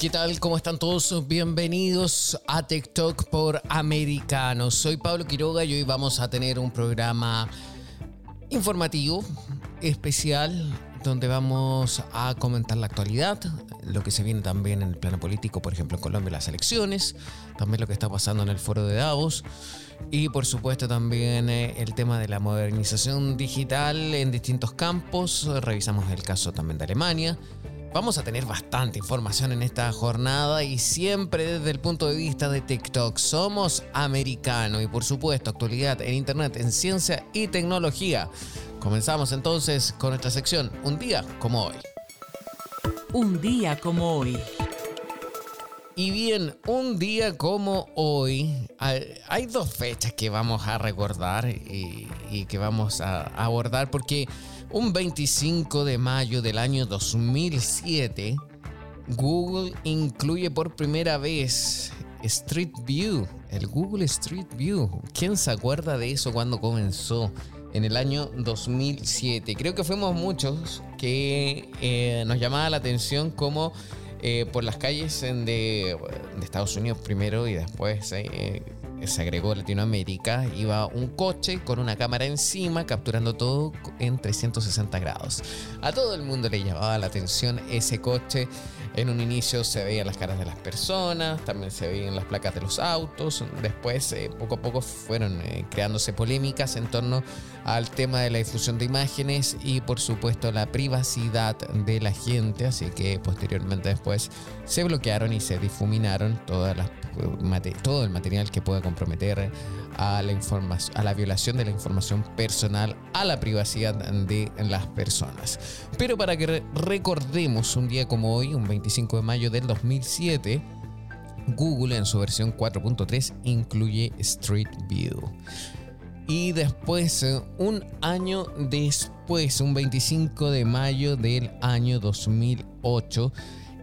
¿Qué tal? ¿Cómo están todos? Bienvenidos a TikTok por Americanos. Soy Pablo Quiroga y hoy vamos a tener un programa informativo, especial, donde vamos a comentar la actualidad, lo que se viene también en el plano político, por ejemplo en Colombia las elecciones, también lo que está pasando en el foro de Davos y por supuesto también eh, el tema de la modernización digital en distintos campos. Revisamos el caso también de Alemania Vamos a tener bastante información en esta jornada y siempre desde el punto de vista de TikTok. Somos americano y por supuesto actualidad en Internet, en ciencia y tecnología. Comenzamos entonces con nuestra sección Un día como hoy. Un día como hoy. Y bien, un día como hoy, hay dos fechas que vamos a recordar y, que vamos a abordar porque un 25 de mayo del año 2007, Google incluye por primera vez Street View, el Google Street View. ¿Quién se acuerda de eso cuando comenzó? En el año 2007. Creo que fuimos muchos que eh, nos llamaba la atención cómo eh, por las calles de, Estados Unidos primero y después eh, se agregó Latinoamérica, iba un coche con una cámara encima capturando todo en 360 grados. A todo el mundo le llamaba la atención ese coche. En un inicio se veían las caras de las personas, también se veían las placas de los autos. Después, eh, poco a poco, fueron eh, creándose polémicas en torno al tema de la difusión de imágenes y, por supuesto, la privacidad de la gente. Así que posteriormente, después, se bloquearon y se difuminaron todo el material que pueda comprometer a la, información, a la violación de la información personal, a la privacidad de las personas. Pero para que recordemos un día como hoy, un 25 de mayo del 2007, Google en su versión 4.3 incluye Street View. Y después, un año después, un 25 de mayo del año 2008,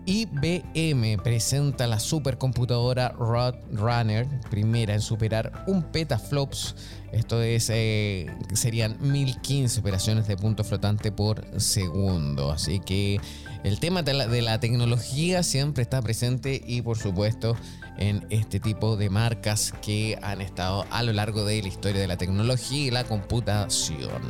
IBM presenta la supercomputadora Roadrunner, primera en superar un petaflops. Esto es, eh, serían 1015 operaciones de punto flotante por segundo. Así que el tema de la, tecnología siempre está presente y por supuesto en este tipo de marcas que han estado a lo largo de la historia de la tecnología y la computación.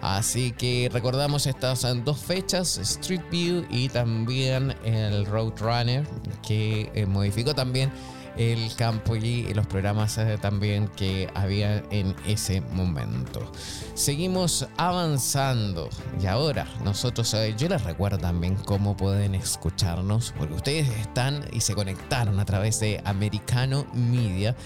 Así que recordamos estas dos fechas, Street View y también el Roadrunner, que eh, modificó también el campo y los programas eh, también que había en ese momento. Seguimos avanzando y ahora nosotros, eh, yo les recuerdo también cómo pueden escucharnos, porque ustedes están y se conectaron a través de Americano Media.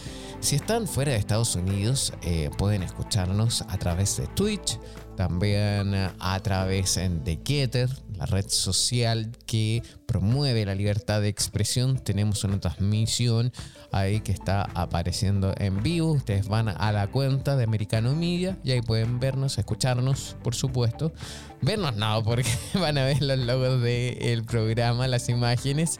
Si están fuera de Estados Unidos, pueden escucharnos a través de Twitch, también a través de Getter, la red social que promueve la libertad de expresión. Tenemos una transmisión ahí que está apareciendo en vivo. Ustedes van a la cuenta de Americano Media y ahí pueden vernos, escucharnos, por supuesto. Vernos no, porque van a ver los logos del programa, las imágenes,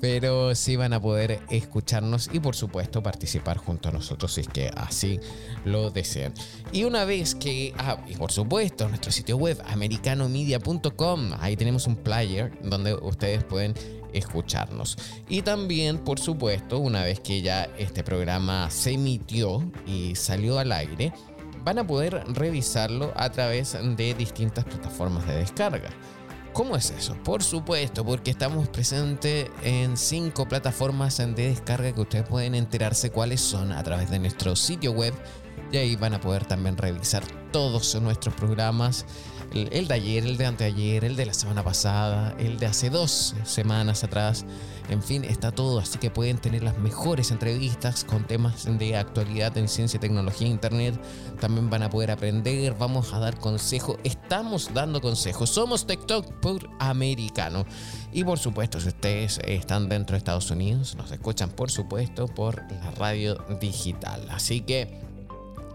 pero sí van a poder escucharnos y por supuesto participar junto a nosotros si es que así lo desean. Y una vez que, ah, y por supuesto, nuestro sitio web americanomedia.com, ahí tenemos un player donde ustedes pueden escucharnos. Y también, por supuesto, una vez que ya este programa se emitió y salió al aire, van a poder revisarlo a través de distintas plataformas de descarga. ¿Cómo es eso? Por supuesto, porque estamos presentes en cinco plataformas de descarga que ustedes pueden enterarse cuáles son a través de nuestro sitio web y ahí van a poder también revisar todos nuestros programas el, de ayer, el de anteayer, el de la semana pasada, el de hace dos semanas atrás. En fin, está todo, así que pueden tener las mejores entrevistas con temas de actualidad en ciencia, tecnología e internet. También van a poder aprender, vamos a dar consejos, estamos dando consejos. Somos TikTok por americano. Y por supuesto, si ustedes están dentro de Estados Unidos, nos escuchan por supuesto por la radio digital. Así que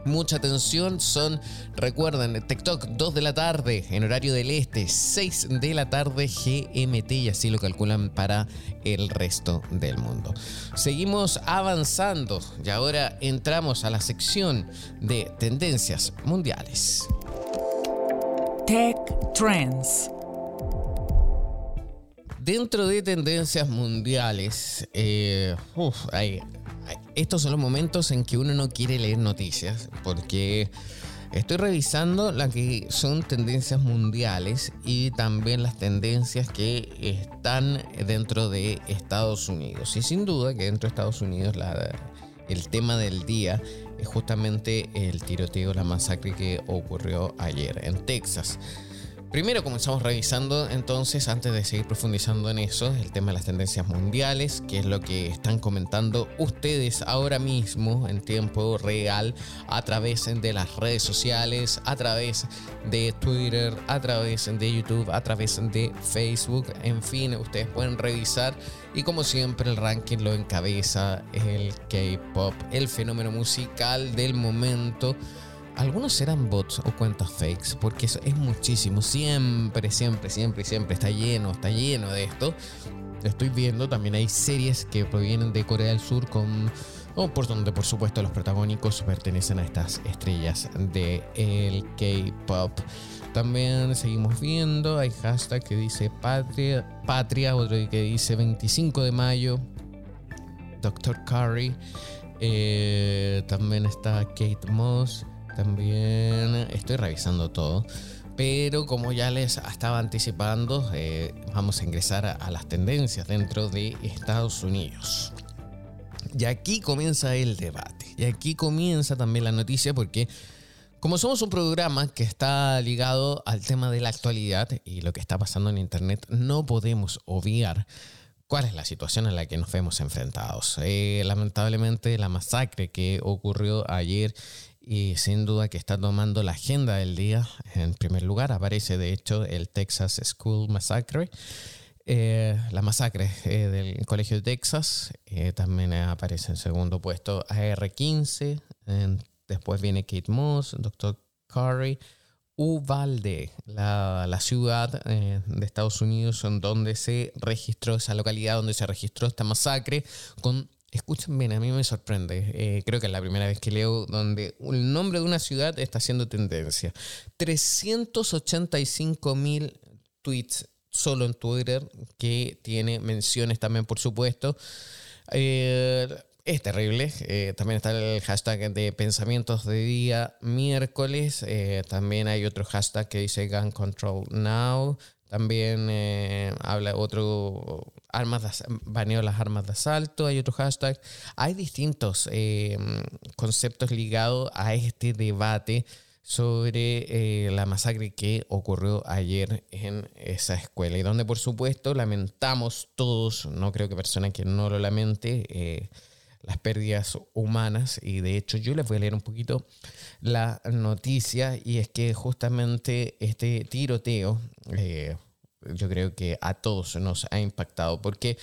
Mucha atención, son, recuerden, TikTok 2 de la tarde en horario del este, 6 de la tarde GMT y así lo calculan para el resto del mundo. Seguimos avanzando y ahora entramos a la sección de tendencias mundiales. Tech Trends. Dentro de tendencias mundiales, eh, hay, estos son los momentos en que uno no quiere leer noticias porque estoy revisando las que son tendencias mundiales y también las tendencias que están dentro de Estados Unidos. Y sin duda que dentro de Estados Unidos el tema del día es justamente el tiroteo, la masacre que ocurrió ayer en Texas. Primero comenzamos revisando entonces, antes de seguir profundizando en eso, el tema de las tendencias mundiales, que es lo que están comentando ustedes ahora mismo en tiempo real a través de las redes sociales, a través de Twitter, a través de YouTube, a través de Facebook, en fin, ustedes pueden revisar y como siempre el ranking lo encabeza el K-Pop, el fenómeno musical del momento algunos serán bots o cuentas fakes, porque eso es muchísimo. Siempre, siempre, siempre, siempre está lleno, está lleno de esto. Estoy viendo, también hay series que provienen de Corea del Sur con... O por donde por supuesto los protagónicos pertenecen a estas estrellas de el K-Pop. También seguimos viendo, hay hashtag que dice Patria, Patria otro que dice 25 de mayo, Dr. Curry, eh, también está Kate Moss, también estoy revisando todo. Pero como ya les estaba anticipando, eh, vamos a ingresar a, las tendencias dentro de Estados Unidos. Y aquí comienza el debate. Y aquí comienza también la noticia porque como somos un programa que está ligado al tema de la actualidad y lo que está pasando en Internet, no podemos obviar cuál es la situación en la que nos vemos enfrentados. Eh, lamentablemente la masacre que ocurrió ayer y sin duda que está tomando la agenda del día. En primer lugar aparece de hecho el Texas School Massacre. Eh, la masacre eh, del Colegio de Texas eh, también aparece en segundo puesto AR-15. después viene Kate Moss, Dr. Curry, Uvalde, la, la ciudad de Estados Unidos en donde se registró, esa localidad donde se registró esta masacre con Escuchen bien, a mí me sorprende. Eh, creo que es la primera vez que leo donde el nombre de una ciudad está haciendo tendencia. 385 mil tweets solo en Twitter, que tiene menciones también, por supuesto. Eh, es terrible. Eh, también está el hashtag de pensamientos de día miércoles. también hay otro hashtag que dice Gun Control Now. También habla otro, armas baneo las armas de asalto, hay otro hashtag. Hay distintos eh, conceptos ligados a este debate sobre eh, la masacre que ocurrió ayer en esa escuela y donde por supuesto lamentamos todos, no creo que persona que no lo lamente, las pérdidas humanas y de hecho yo les voy a leer un poquito la noticia y es que justamente este tiroteo eh, yo creo que a todos nos ha impactado porque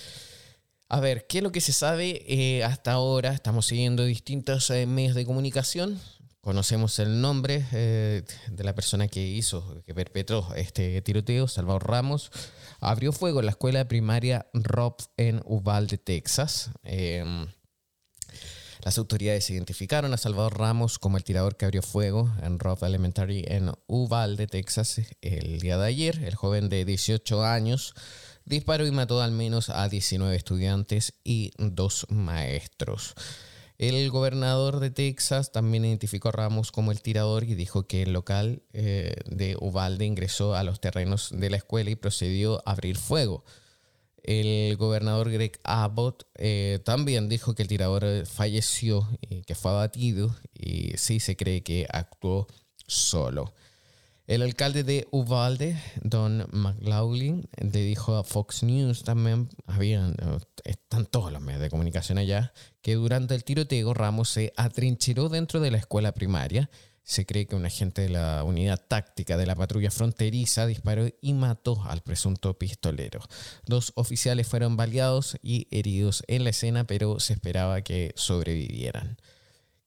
a ver, ¿qué es lo que se sabe eh, hasta ahora? Estamos siguiendo distintos eh, medios de comunicación. Conocemos el nombre de la persona que hizo, que perpetró este tiroteo, Salvador Ramos. Abrió fuego en la escuela primaria Rob en Uvalde, Texas. Las autoridades identificaron a Salvador Ramos como el tirador que abrió fuego en Roth Elementary en Uvalde, Texas, el día de ayer. El joven de 18 años disparó y mató al menos a 19 estudiantes y dos maestros. El gobernador de Texas también identificó a Ramos como el tirador y dijo que el local eh, de Uvalde ingresó a los terrenos de la escuela y procedió a abrir fuego. El gobernador Greg Abbott eh, también dijo que el tirador falleció y que fue abatido y sí se cree que actuó solo. El alcalde de Uvalde, Don McLaughlin, le dijo a Fox News también, habían, están todos los medios de comunicación allá, que durante el tiroteo Ramos se atrincheró dentro de la escuela primaria se cree que un agente de la unidad táctica de la patrulla fronteriza disparó y mató al presunto pistolero. Dos oficiales fueron baleados y heridos en la escena, pero se esperaba que sobrevivieran.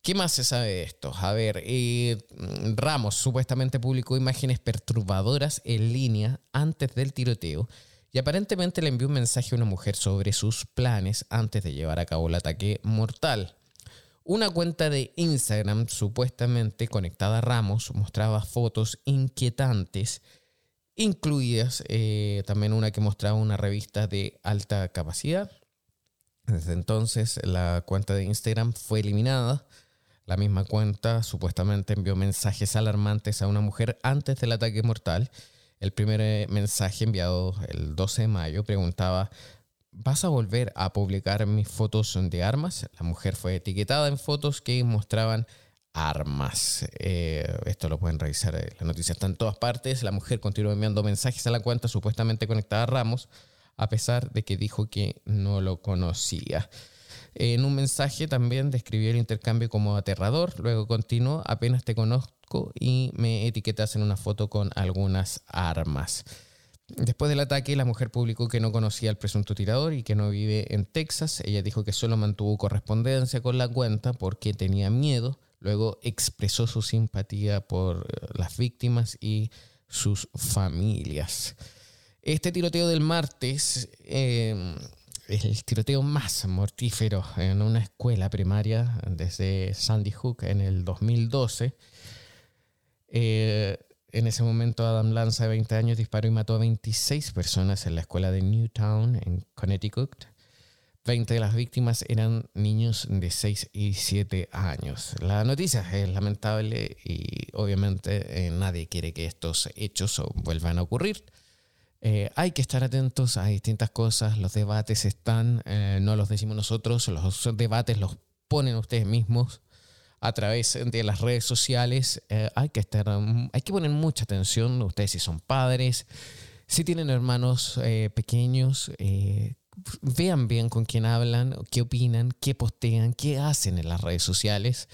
¿Qué más se sabe de esto? A ver, eh, Ramos supuestamente publicó imágenes perturbadoras en línea antes del tiroteo y aparentemente le envió un mensaje a una mujer sobre sus planes antes de llevar a cabo el ataque mortal. Una cuenta de Instagram supuestamente conectada a Ramos mostraba fotos inquietantes, incluidas eh, también una que mostraba una revista de alta capacidad. Desde entonces la cuenta de Instagram fue eliminada la misma cuenta supuestamente envió mensajes alarmantes a una mujer antes del ataque mortal. El primer eh, mensaje enviado el 12 de mayo preguntaba, ¿vas a volver a publicar mis fotos de armas? La mujer fue etiquetada en fotos que mostraban armas. Eh, esto lo pueden revisar, eh, la noticia está en todas partes. La mujer continuó enviando mensajes a la cuenta supuestamente conectada a Ramos, a pesar de que dijo que no lo conocía. En un mensaje también describió el intercambio como aterrador, luego continuó, apenas te conozco y me etiquetas en una foto con algunas armas. Después del ataque, la mujer publicó que no conocía al presunto tirador y que no vive en Texas. Ella dijo que solo mantuvo correspondencia con la cuenta porque tenía miedo. Luego expresó su simpatía por eh, las víctimas y sus familias. Este tiroteo del martes eh, el tiroteo más mortífero en una escuela primaria desde Sandy Hook en el 2012. Eh, en ese momento Adam Lanza, de 20 años, disparó y mató a 26 personas en la escuela de Newtown, en Connecticut. 20 de las víctimas eran niños de 6 y 7 años. La noticia es lamentable y obviamente eh, nadie quiere que estos hechos vuelvan a ocurrir. Eh, hay que estar atentos a distintas cosas, los debates están, eh, no los decimos nosotros, los debates los ponen ustedes mismos a través de las redes sociales. Eh, hay, que estar, hay que poner mucha atención, ustedes si son padres, si tienen hermanos pequeños, vean bien con quién hablan, qué opinan, qué postean, qué hacen en las redes sociales.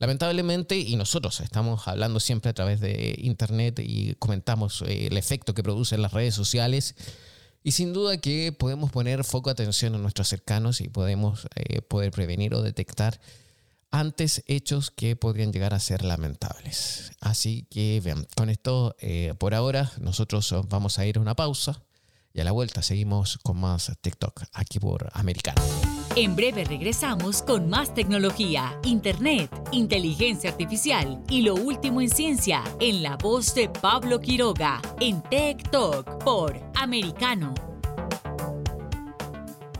Lamentablemente, y nosotros estamos hablando siempre a través de Internet y comentamos eh, el efecto que producen las redes sociales, y sin duda que podemos poner foco atención a nuestros cercanos y podemos eh, poder prevenir o detectar antes hechos que podrían llegar a ser lamentables. Así que vean, con esto eh, por ahora nosotros vamos a ir a una pausa y a la vuelta seguimos con más TikTok aquí por Americano. En breve regresamos con más tecnología, internet, inteligencia artificial y lo último en ciencia en la voz de Pablo Quiroga en Talk por Americano.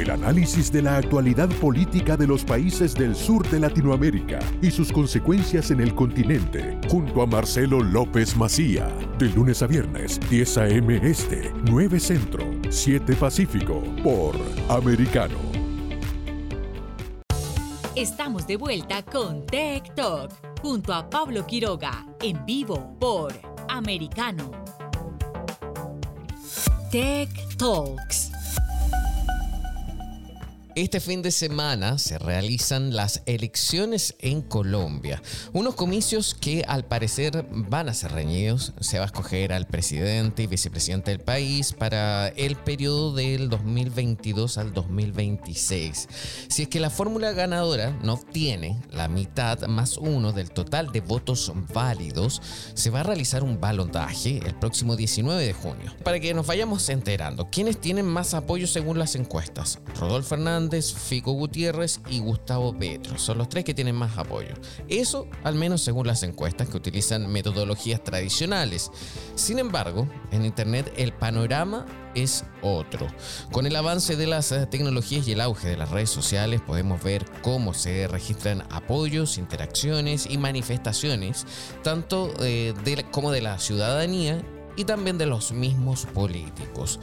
El análisis de la actualidad política de los países del sur de Latinoamérica y sus consecuencias en el continente, junto a Marcelo López Macía, de lunes a viernes, 10 a.m. Este, 9 Centro, 7 Pacífico, por Americano. Estamos de vuelta con Tech Talk, junto a Pablo Quiroga, en vivo por Americano. Tech Talks. Este fin de semana se realizan las elecciones en Colombia. Unos comicios que al parecer van a ser reñidos. Se va a escoger al presidente y vicepresidente del país para el periodo del 2022 al 2026. Si es que la fórmula ganadora no obtiene la mitad más uno del total de votos válidos, se va a realizar un balondaje el próximo 19 de junio. Para que nos vayamos enterando, ¿quiénes tienen más apoyo según las encuestas? Rodolfo Fernández Fico Gutiérrez y Gustavo Petro. Son los tres que tienen más apoyo. Eso al menos según las encuestas que utilizan metodologías tradicionales. Sin embargo, en Internet el panorama es otro. Con el avance de las eh, tecnologías y el auge de las redes sociales podemos ver cómo se registran apoyos, interacciones y manifestaciones, tanto eh, como de la ciudadanía y también de los mismos políticos.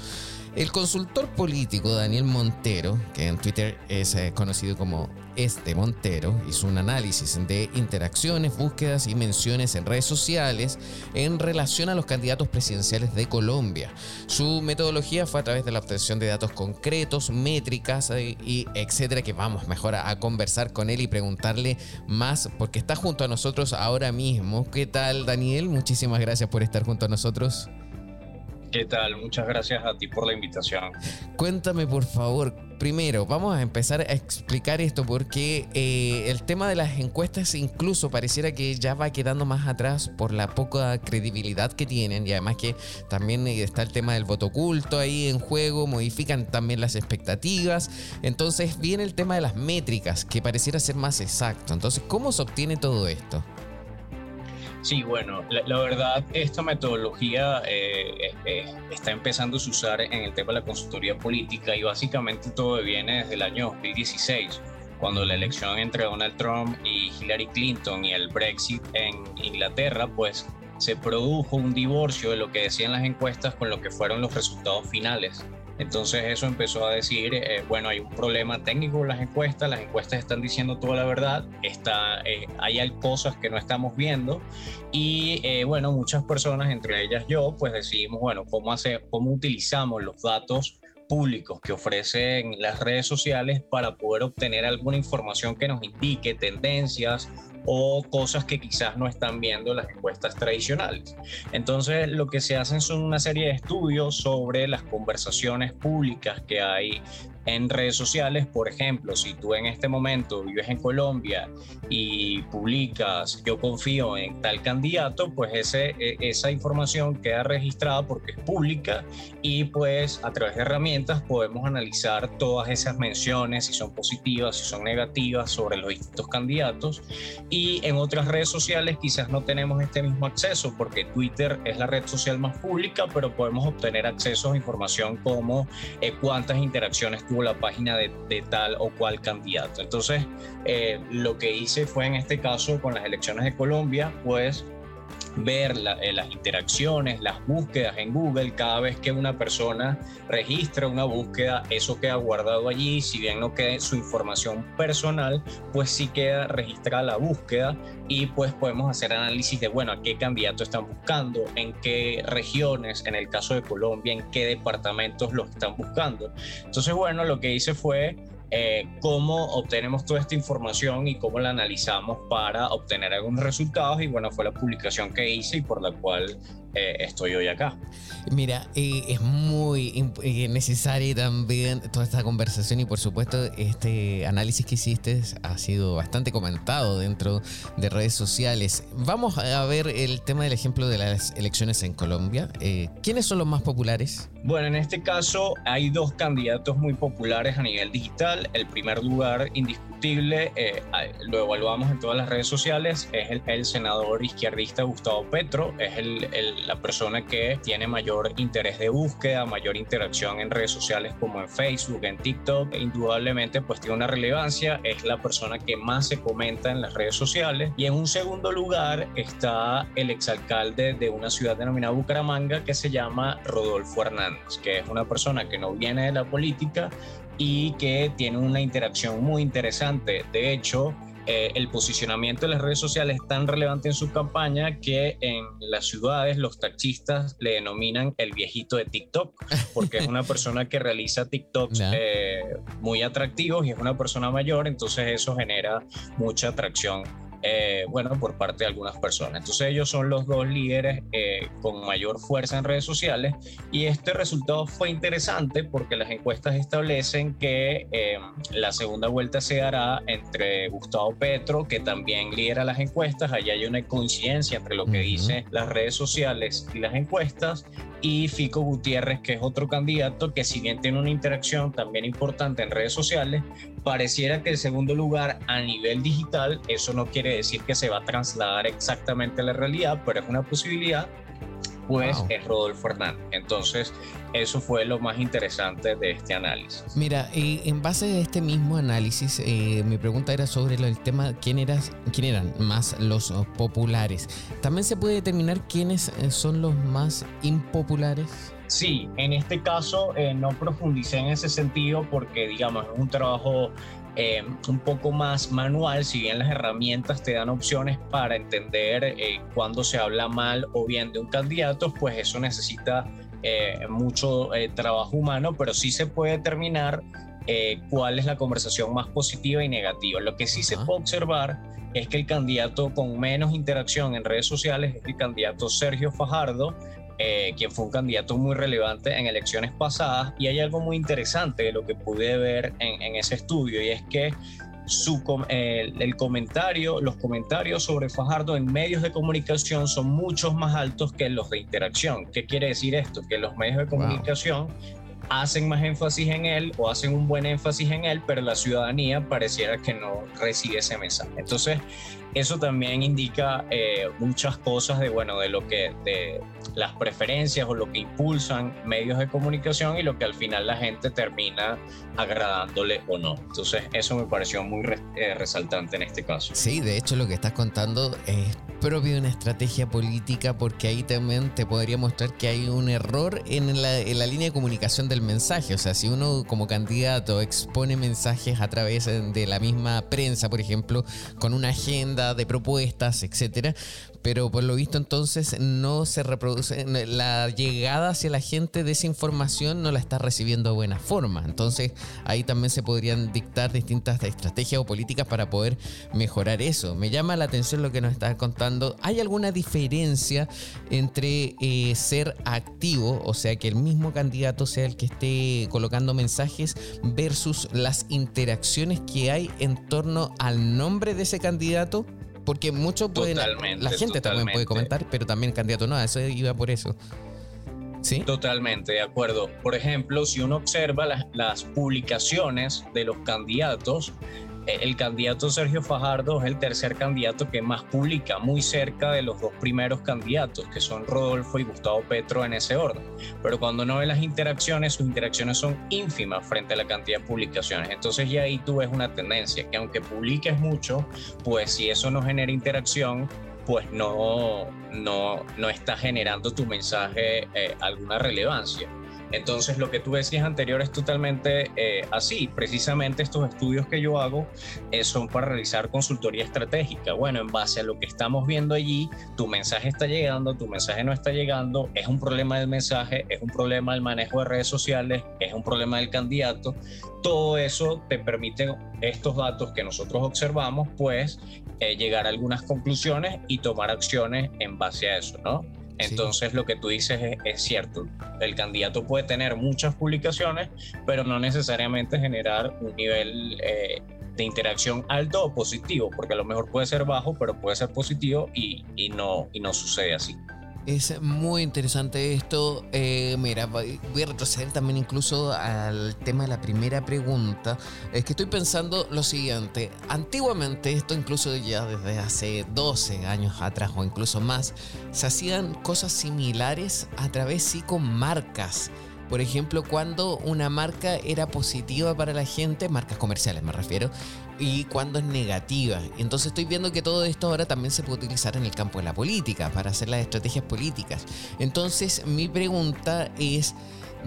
El consultor político Daniel Montero, que en Twitter es eh, conocido como Este Montero, hizo un análisis de interacciones, búsquedas y menciones en redes sociales en relación a los candidatos presidenciales de Colombia. Su metodología fue a través de la obtención de datos concretos, métricas eh, y etcétera, que vamos mejor a, a conversar con él y preguntarle más, porque está junto a nosotros ahora mismo. ¿Qué tal, Daniel? Muchísimas gracias por estar junto a nosotros. ¿Qué tal? Muchas gracias a ti por la invitación. Cuéntame, por favor, primero, vamos a empezar a explicar esto porque eh, el tema de las encuestas incluso pareciera que ya va quedando más atrás por la poca credibilidad que tienen y además que también está el tema del voto oculto ahí en juego, modifican también las expectativas. Entonces viene el tema de las métricas que pareciera ser más exacto. Entonces, ¿cómo se obtiene todo esto? Sí, bueno, la, verdad, esta metodología eh, eh, está empezando a usar en el tema de la consultoría política y básicamente todo viene desde el año 2016, cuando la elección entre Donald Trump y Hillary Clinton y el Brexit en Inglaterra, pues se produjo un divorcio de lo que decían las encuestas con lo que fueron los resultados finales. Entonces eso empezó a decir, eh, bueno, hay un problema técnico en las encuestas, las encuestas están diciendo toda la verdad, está, eh, hay cosas que no estamos viendo y eh, bueno, muchas personas, entre ellas yo, pues decidimos, bueno, cómo, hacer, cómo utilizamos los datos públicos que ofrecen las redes sociales para poder obtener alguna información que nos indique tendencias o cosas que quizás no están viendo las encuestas tradicionales. Entonces, lo que se hacen son una serie de estudios sobre las conversaciones públicas que hay en redes sociales. Por ejemplo, si tú en este momento vives en Colombia y publicas yo confío en tal candidato, pues ese, e, esa información queda registrada porque es pública y pues a través de herramientas podemos analizar todas esas menciones, si son positivas, si son negativas sobre los distintos candidatos. Y en otras redes sociales quizás no tenemos este mismo acceso porque Twitter es la red social más pública, pero podemos obtener acceso a información como eh, cuántas interacciones tuvo la página de, tal o cual candidato. Entonces, eh, lo que hice fue en este caso con las elecciones de Colombia, pues ver eh, las interacciones, las búsquedas en Google. Cada vez que una persona registra una búsqueda, eso queda guardado allí. Si bien no queda su información personal, pues sí queda registrada la búsqueda y pues podemos hacer análisis de, bueno, a qué candidato están buscando, en qué regiones, en el caso de Colombia, en qué departamentos los están buscando. Entonces, bueno, lo que hice fue eh, cómo obtenemos toda esta información y cómo la analizamos para obtener algunos resultados. Y bueno, fue la publicación que hice y por la cual eh, estoy hoy acá. Mira, eh, es muy eh, necesaria también toda esta conversación y por supuesto este análisis que hiciste ha sido bastante comentado dentro de redes sociales. Vamos a ver el tema del ejemplo de las elecciones en Colombia. ¿Quiénes son los más populares? Bueno, en este caso hay dos candidatos muy populares a nivel digital. El primer lugar indiscutible, eh, lo evaluamos en todas las redes sociales, es el, senador izquierdista Gustavo Petro. Es el, la persona que tiene mayor interés de búsqueda, mayor interacción en redes sociales como en Facebook, en TikTok. Indudablemente, pues tiene una relevancia. Es la persona que más se comenta en las redes sociales. Y en un segundo lugar está el exalcalde de una ciudad denominada Bucaramanga que se llama Rodolfo Hernández que es una persona que no viene de la política y que tiene una interacción muy interesante. De hecho, eh, el posicionamiento de las redes sociales es tan relevante en su campaña que en las ciudades los taxistas le denominan el viejito de TikTok, porque es una persona que realiza TikToks eh, muy atractivos y es una persona mayor, entonces eso genera mucha atracción eh, bueno, por parte de algunas personas. Entonces ellos son los dos líderes eh, con mayor fuerza en redes sociales y este resultado fue interesante porque las encuestas establecen que eh, la segunda vuelta se hará entre Gustavo Petro, que también lidera las encuestas, allá hay una coincidencia entre lo que dicen las redes sociales y las encuestas, y Fico Gutiérrez, que es otro candidato que si bien tiene una interacción también importante en redes sociales, pareciera que el segundo lugar a nivel digital, eso no quiere decir que se va a trasladar exactamente a la realidad, pero es una posibilidad, pues es Rodolfo Hernández. Entonces, eso fue lo más interesante de este análisis. Mira, eh, en base a este mismo análisis, eh, mi pregunta era sobre el tema, ¿quién, eras, quién eran más los populares? ¿También se puede determinar quiénes eh, son los más impopulares? Sí, en este caso no profundicé en ese sentido porque, digamos, es un trabajo un poco más manual, si bien las herramientas te dan opciones para entender eh, cuándo se habla mal o bien de un candidato, pues eso necesita eh, mucho eh, trabajo humano, pero sí se puede determinar eh, cuál es la conversación más positiva y negativa. Lo que sí se puede observar es que el candidato con menos interacción en redes sociales es el candidato Sergio Fajardo, quien fue un candidato muy relevante en elecciones pasadas. Y hay algo muy interesante de lo que pude ver en, en ese estudio, y es que su, el, comentario, los comentarios sobre Fajardo en medios de comunicación son muchos más altos que los de interacción. ¿Qué quiere decir esto? Que los medios de comunicación hacen más énfasis en él o hacen un buen énfasis en él, pero la ciudadanía pareciera que no recibe ese mensaje. Entonces, eso también indica eh, muchas cosas de, bueno, de lo que, de las preferencias o lo que impulsan medios de comunicación y lo que al final la gente termina agradándole o no. Entonces, eso me pareció muy eh, resaltante en este caso. Sí, de hecho, lo que estás contando es propio de una estrategia política porque ahí también te podría mostrar que hay un error en la, en la línea de comunicación del mensaje. O sea, si uno como candidato expone mensajes a través de la misma prensa, por ejemplo, con una agenda de propuestas, etcétera, pero por lo visto entonces no se reproduce, la llegada hacia la gente de esa información no la está recibiendo de buena forma. Entonces ahí también se podrían dictar distintas estrategias o políticas para poder mejorar eso. Me llama la atención lo que nos estás contando. ¿Hay alguna diferencia entre eh, ser activo, o sea, que el mismo candidato sea el que esté colocando mensajes, versus las interacciones que hay en torno al nombre de ese candidato? Porque mucho pueden. La gente también puede comentar, pero también el candidato no, eso iba por eso. ¿Sí? Totalmente, de acuerdo. Por ejemplo, si uno observa las, las publicaciones de los candidatos, el candidato Sergio Fajardo es el tercer candidato que más publica, muy cerca de los dos primeros candidatos, que son Rodolfo y Gustavo Petro en ese orden. Pero cuando uno ve las interacciones, sus interacciones son ínfimas frente a la cantidad de publicaciones. Entonces ya ahí tú ves una tendencia, que aunque publiques mucho, pues si eso no genera interacción, pues no, no, no está generando tu mensaje eh, alguna relevancia. Entonces, lo que tú decías anterior es totalmente eh, así. Precisamente estos estudios que yo hago eh, son para realizar consultoría estratégica. Bueno, en base a lo que estamos viendo allí, tu mensaje está llegando, tu mensaje no está llegando, es un problema del mensaje, es un problema del manejo de redes sociales, es un problema del candidato. Todo eso te permite estos datos que nosotros observamos, pues eh, llegar a algunas conclusiones y tomar acciones en base a eso, ¿no? Entonces lo que tú dices es, cierto. El candidato puede tener muchas publicaciones, pero no necesariamente generar un nivel eh, de interacción alto o positivo, porque a lo mejor puede ser bajo, pero puede ser positivo y, no sucede así. Es muy interesante esto. Eh, mira, voy a retroceder también incluso al tema de la primera pregunta. Es que estoy pensando lo siguiente. Antiguamente, esto incluso ya desde hace 12 años atrás o incluso más, se hacían cosas similares a través sí con marcas. Por ejemplo, cuando una marca era positiva para la gente, marcas comerciales me refiero, y cuando es negativa. Entonces estoy viendo que todo esto ahora también se puede utilizar en el campo de la política, para hacer las estrategias políticas. Entonces mi pregunta es,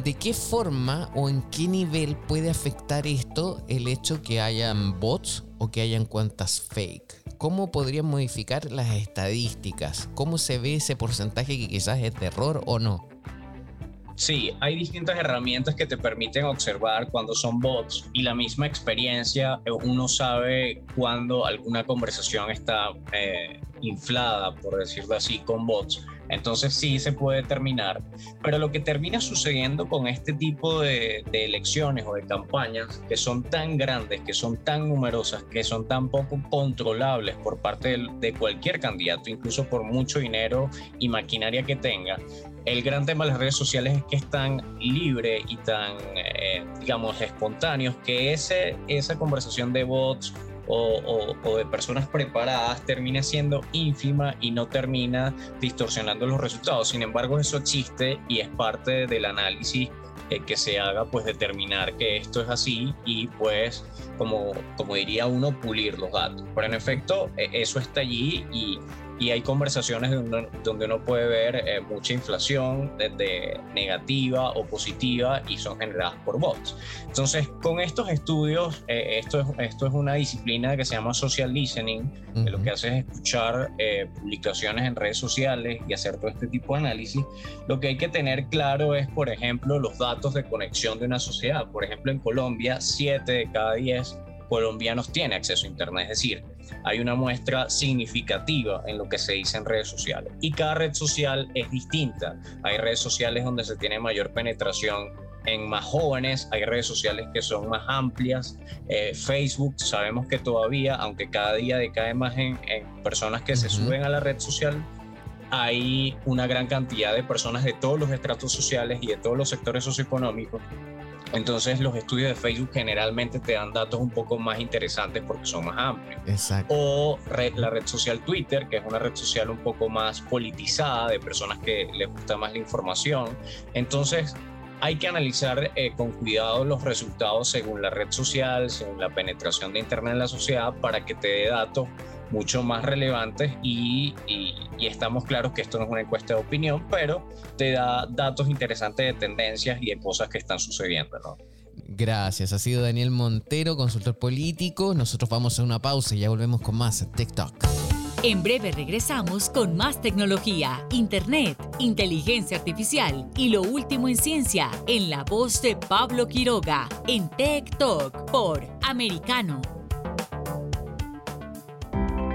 ¿de qué forma o en qué nivel puede afectar esto el hecho que hayan bots o que hayan cuentas fake? ¿Cómo podrían modificar las estadísticas? ¿Cómo se ve ese porcentaje que quizás es de error o no? Sí, hay distintas herramientas que te permiten observar cuando son bots y la misma experiencia, eh, uno sabe cuando alguna conversación está eh, inflada, por decirlo así, con bots. Entonces sí se puede determinar, pero lo que termina sucediendo con este tipo de, elecciones o de campañas que son tan grandes, que son tan numerosas, que son tan poco controlables por parte de, cualquier candidato, incluso por mucho dinero y maquinaria que tenga, el gran tema de las redes sociales es que es tan libre y tan, eh, digamos, espontáneos que ese, esa conversación de bots o, de personas preparadas termina siendo ínfima y no termina distorsionando los resultados. Sin embargo, eso existe y es parte del análisis eh, que se haga, pues determinar que esto es así y pues, como, como diría uno, pulir los datos. Pero en efecto, e, eso está allí y y hay conversaciones donde, donde uno puede ver eh, mucha inflación desde negativa o positiva y son generadas por bots. Entonces, con estos estudios, eh, esto, es, esto es una disciplina que se llama social listening, que lo que hace es escuchar eh, publicaciones en redes sociales y hacer todo este tipo de análisis. Lo que hay que tener claro es, por ejemplo, los datos de conexión de una sociedad. Por ejemplo, en Colombia, 7 de cada 10 colombianos tiene acceso a Internet, es decir, hay una muestra significativa en lo que se dice en redes sociales. Y cada red social es distinta. Hay redes sociales donde se tiene mayor penetración en más jóvenes, hay redes sociales que son más amplias. Eh, Facebook, sabemos que todavía, aunque cada día decae más en, personas que se suben a la red social, hay una gran cantidad de personas de todos los estratos sociales y de todos los sectores socioeconómicos entonces los estudios de Facebook generalmente te dan datos un poco más interesantes porque son más amplios. Exacto. O la red social Twitter, que es una red social un poco más politizada, de personas que les gusta más la información. Entonces hay que analizar eh, con cuidado los resultados según la red social, según la penetración de Internet en la sociedad, para que te dé datos mucho más relevantes y, estamos claros que esto no es una encuesta de opinión, pero te da datos interesantes de tendencias y de cosas que están sucediendo. ¿no? Gracias, ha sido Daniel Montero, consultor político. Nosotros vamos a una pausa y ya volvemos con más TikTok. En breve regresamos con más tecnología, internet, inteligencia artificial y lo último en ciencia en la voz de Pablo Quiroga en Tech Talk por Americano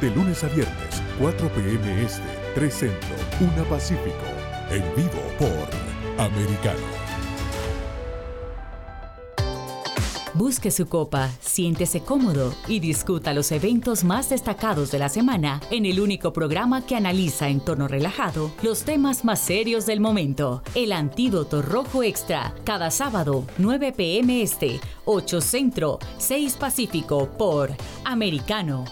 De lunes a viernes, 4 p.m. Este, 3 Centro, 1 Pacífico. En vivo por Americano. Busque su copa, siéntese cómodo y discuta los eventos más destacados de la semana en el único programa que analiza en tono relajado los temas más serios del momento. El Antídoto Rojo Extra, cada sábado, 9 pm este, 8 Centro, 6 Pacífico por Americano.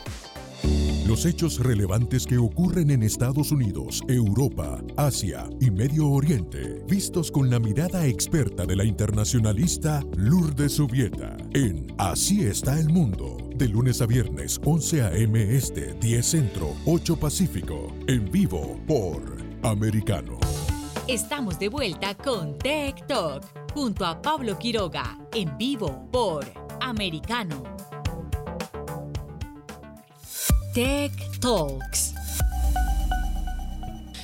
Los hechos relevantes que ocurren en Estados Unidos, Europa, Asia y Medio Oriente, vistos con la mirada experta de la internacionalista Lourdes Subieta, en Así está el mundo, de lunes a viernes 11 a.m. Este, 10 Centro, 8 Pacífico, en vivo por Americano. Estamos de vuelta con Tech Talk, junto a Pablo Quiroga, en vivo por Americano. Tech Talks.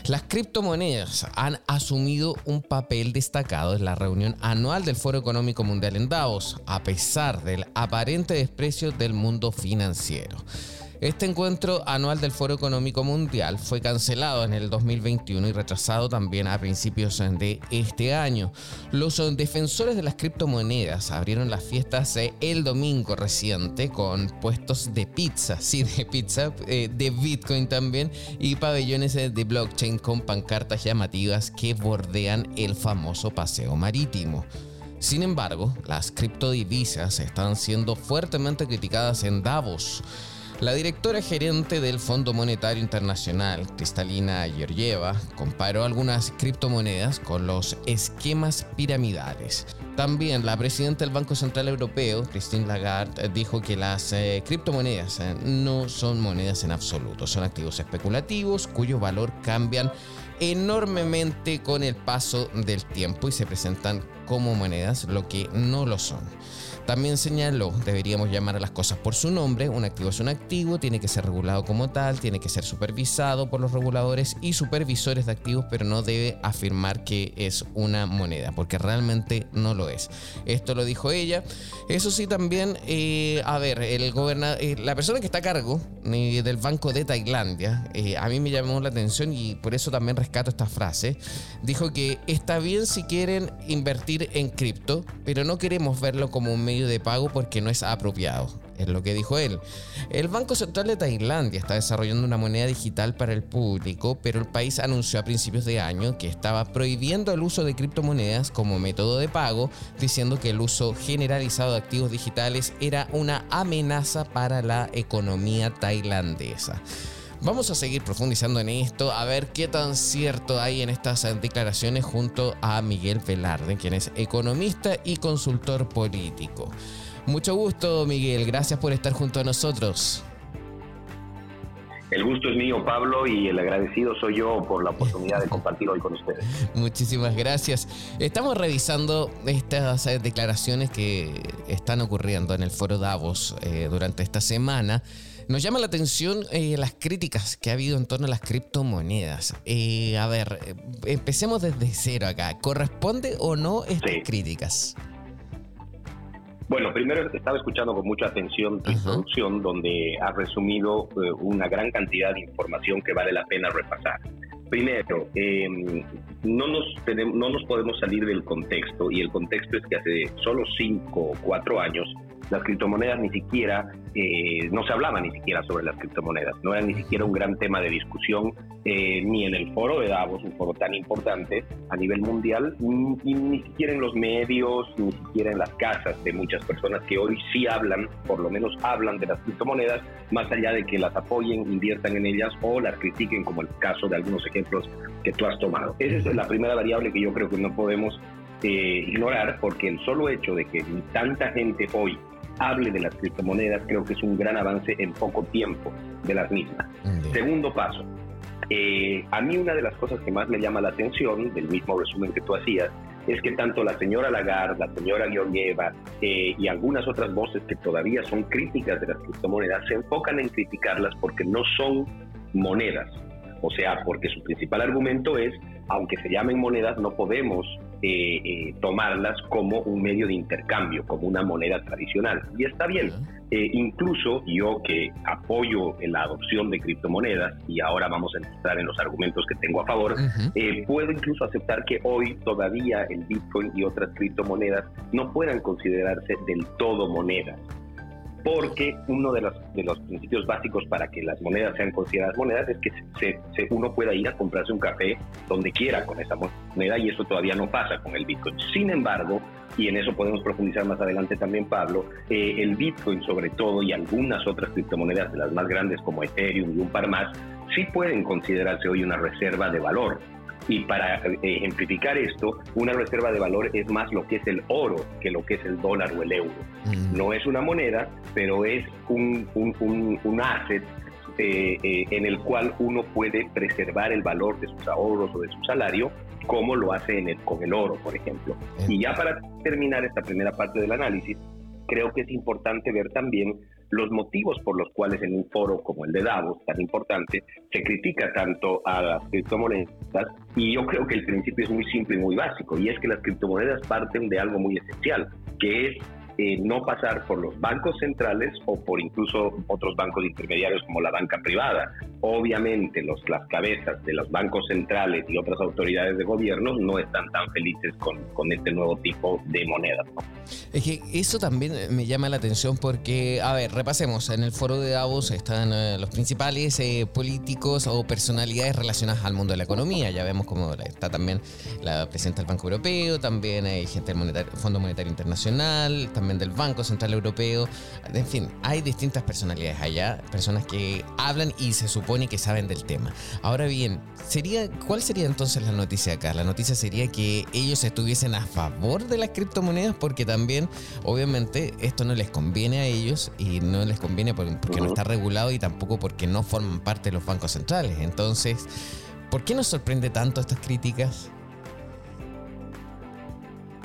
Las criptomonedas han asumido un papel destacado en la reunión anual del Foro Económico Mundial en Davos, a pesar del aparente desprecio del mundo financiero. Este encuentro anual del Foro Económico Mundial fue cancelado en el 2021 y retrasado también a principios de este año. Los defensores de las criptomonedas abrieron las fiestas el domingo reciente con puestos de pizza, sí, de pizza, eh, de Bitcoin también y pabellones de blockchain con pancartas llamativas que bordean el famoso paseo marítimo. Sin embargo, las criptodivisas están siendo fuertemente criticadas en Davos. La directora gerente del Fondo Monetario Internacional, Cristalina Georgieva, comparó algunas criptomonedas con los esquemas piramidales. También la presidenta del Banco Central Europeo, Christine Lagarde, dijo que las eh, criptomonedas eh, no son monedas en absoluto, son activos especulativos cuyo valor cambian enormemente con el paso del tiempo y se presentan como monedas, lo que no lo son. También señaló, deberíamos llamar a las cosas por su nombre, un activo es un activo, tiene que ser regulado como tal, tiene que ser supervisado por los reguladores y supervisores de activos, pero no debe afirmar que es una moneda, porque realmente no lo es. Esto lo dijo ella. Eso sí, también, eh, a ver, el eh, la persona que está a cargo eh, del Banco de Tailandia, a mí me llamó la atención y por eso también rescato esta frase, dijo que está bien si quieren invertir en cripto, pero no queremos verlo como un medio de pago porque no es apropiado. Es lo que dijo él. El Banco Central de Tailandia está desarrollando una moneda digital para el público, pero el país anunció a principios de año que estaba prohibiendo el uso de criptomonedas como método de pago, diciendo que el uso generalizado de activos digitales era una amenaza para la economía tailandesa. Vamos a seguir profundizando en esto, a ver qué tan cierto hay en estas declaraciones junto a Miguel Velarde, quien es economista y consultor político. Mucho gusto, Miguel. Gracias por estar junto a nosotros. El gusto es mío, Pablo, y el agradecido soy yo por la oportunidad de compartir hoy con ustedes. Muchísimas gracias. Estamos revisando estas declaraciones que están ocurriendo en el foro Davos eh, durante esta semana. Nos llama la atención eh, las críticas que ha habido en torno a las criptomonedas. Eh, a ver, eh, empecemos desde cero acá. ¿Corresponde o no estas críticas? Bueno, primero estaba escuchando con mucha atención tu introducción, donde has resumido una gran cantidad de información que vale la pena repasar. Primero, em, no, nos no nos podemos salir del contexto, y el contexto es que hace solo cinco o cuatro años las criptomonedas ni siquiera, eh, no se hablaba ni siquiera sobre las criptomonedas, no era ni siquiera un gran tema de discusión eh, ni en el foro de Davos, un foro tan importante a nivel mundial, ni, ni siquiera en los medios, ni siquiera en las casas de muchas personas que hoy sí hablan, por lo menos hablan de las criptomonedas, más allá de que las apoyen, inviertan en ellas o las critiquen, como el caso de algunos ejemplos que tú has tomado. Esa es la primera variable que yo creo que no podemos eh, ignorar porque el solo hecho de que tanta gente hoy hable de las criptomonedas, creo que es un gran avance en poco tiempo de las mismas. Segundo paso, eh, a mí una de las cosas que más me llama la atención, del mismo resumen que tú hacías, es que tanto la señora Lagarde, la señora Georgieva eh, y algunas otras voces que todavía son críticas de las criptomonedas se enfocan en criticarlas porque no son monedas. O sea, porque su principal argumento es, aunque se llamen monedas, no podemos eh, tomarlas como un medio de intercambio, como una moneda tradicional. Y está bien. incluso yo que apoyo la adopción de criptomonedas, y ahora vamos a entrar en los argumentos que tengo a favor, puedo incluso aceptar que hoy todavía el Bitcoin y otras criptomonedas no puedan considerarse del todo monedas porque uno de los, de los principios básicos para que las monedas sean consideradas monedas es que se, uno pueda ir a comprarse un café donde quiera con esa moneda y eso todavía no pasa con el Bitcoin. Sin embargo, y en eso podemos profundizar más adelante también, Pablo, eh, el Bitcoin sobre todo y algunas otras criptomonedas de las más grandes como Ethereum y un par más, sí pueden considerarse hoy una reserva de valor. Y para eh, ejemplificar esto, una reserva de valor es más lo que es el oro que lo que es el dólar o el euro. Mm. No es una moneda, pero es un, un, asset eh, eh, en el cual uno puede preservar el valor de sus ahorros o de su salario, como lo hace en el, con el oro, por ejemplo. Y ya para terminar esta primera parte del análisis, creo que es importante ver también los motivos por los cuales en un foro como el de Davos, tan importante, se critica tanto a las criptomonedas y yo creo que el principio es muy simple y muy básico y es que las criptomonedas parten de algo muy esencial, que es eh, no pasar por los bancos centrales o por incluso otros bancos intermediarios como la banca privada. Obviamente los, las cabezas de los bancos centrales y otras autoridades de gobierno no están tan felices con, con este nuevo tipo de moneda. Es que eso también me llama la atención porque, a ver, repasemos, en el foro de Davos están eh, los principales eh, políticos o personalidades relacionadas al mundo de la economía. Ya vemos cómo está también la presidenta del Banco Europeo, también hay gente del Fondo Monetario Internacional, también del Banco Central Europeo. En fin, hay distintas personalidades allá, personas que hablan y se supone que saben del tema. Ahora bien, sería, ¿cuál sería entonces la noticia acá? La noticia sería que ellos estuviesen a favor de las criptomonedas porque también, obviamente, esto no les conviene a ellos y no les conviene porque no está regulado y tampoco porque no forman parte de los bancos centrales. Entonces, ¿por qué nos sorprende tanto estas críticas?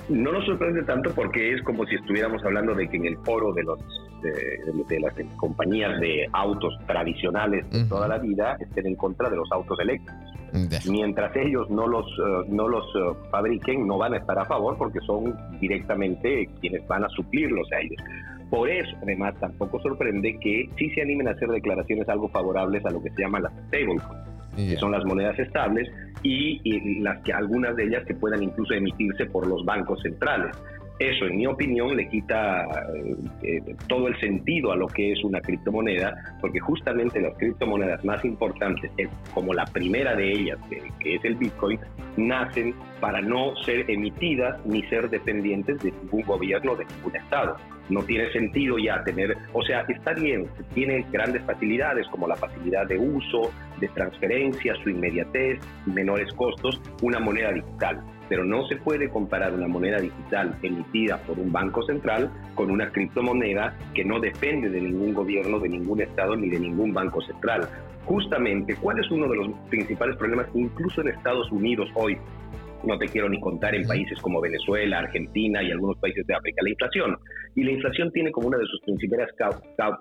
no nos sorprende tanto porque es como si estuviéramos hablando de que en el foro de los de, las compañías de autos tradicionales de toda la vida estén en contra de los autos eléctricos. Mientras ellos no los, eh, no los eh, fabriquen, no van a estar a favor porque son directamente quienes van a suplirlos a ellos. Por eso, además, tampoco sorprende que sí se animen a hacer declaraciones algo favorables a lo que se llama las stablecoins que son las monedas estables, y, las que algunas de ellas que puedan incluso emitirse por los bancos centrales. Eso, en mi opinión, le quita eh, eh, todo el sentido a lo que es una criptomoneda, porque justamente las criptomonedas más importantes, como la primera de ellas, que, es el Bitcoin, nacen para no ser emitidas ni ser dependientes de ningún gobierno, de ningún Estado. No tiene sentido ya tener, o sea, está bien, tiene grandes facilidades como la facilidad de uso, de transferencia, su inmediatez, menores costos, una moneda digital pero no se puede comparar una moneda digital emitida por un banco central con una criptomoneda que no depende de ningún gobierno, de ningún estado ni de ningún banco central. Justamente, ¿cuál es uno de los principales problemas incluso en Estados Unidos hoy? No te quiero ni contar en países como Venezuela, Argentina y algunos países de África, la inflación. Y la inflación tiene como una de sus principales,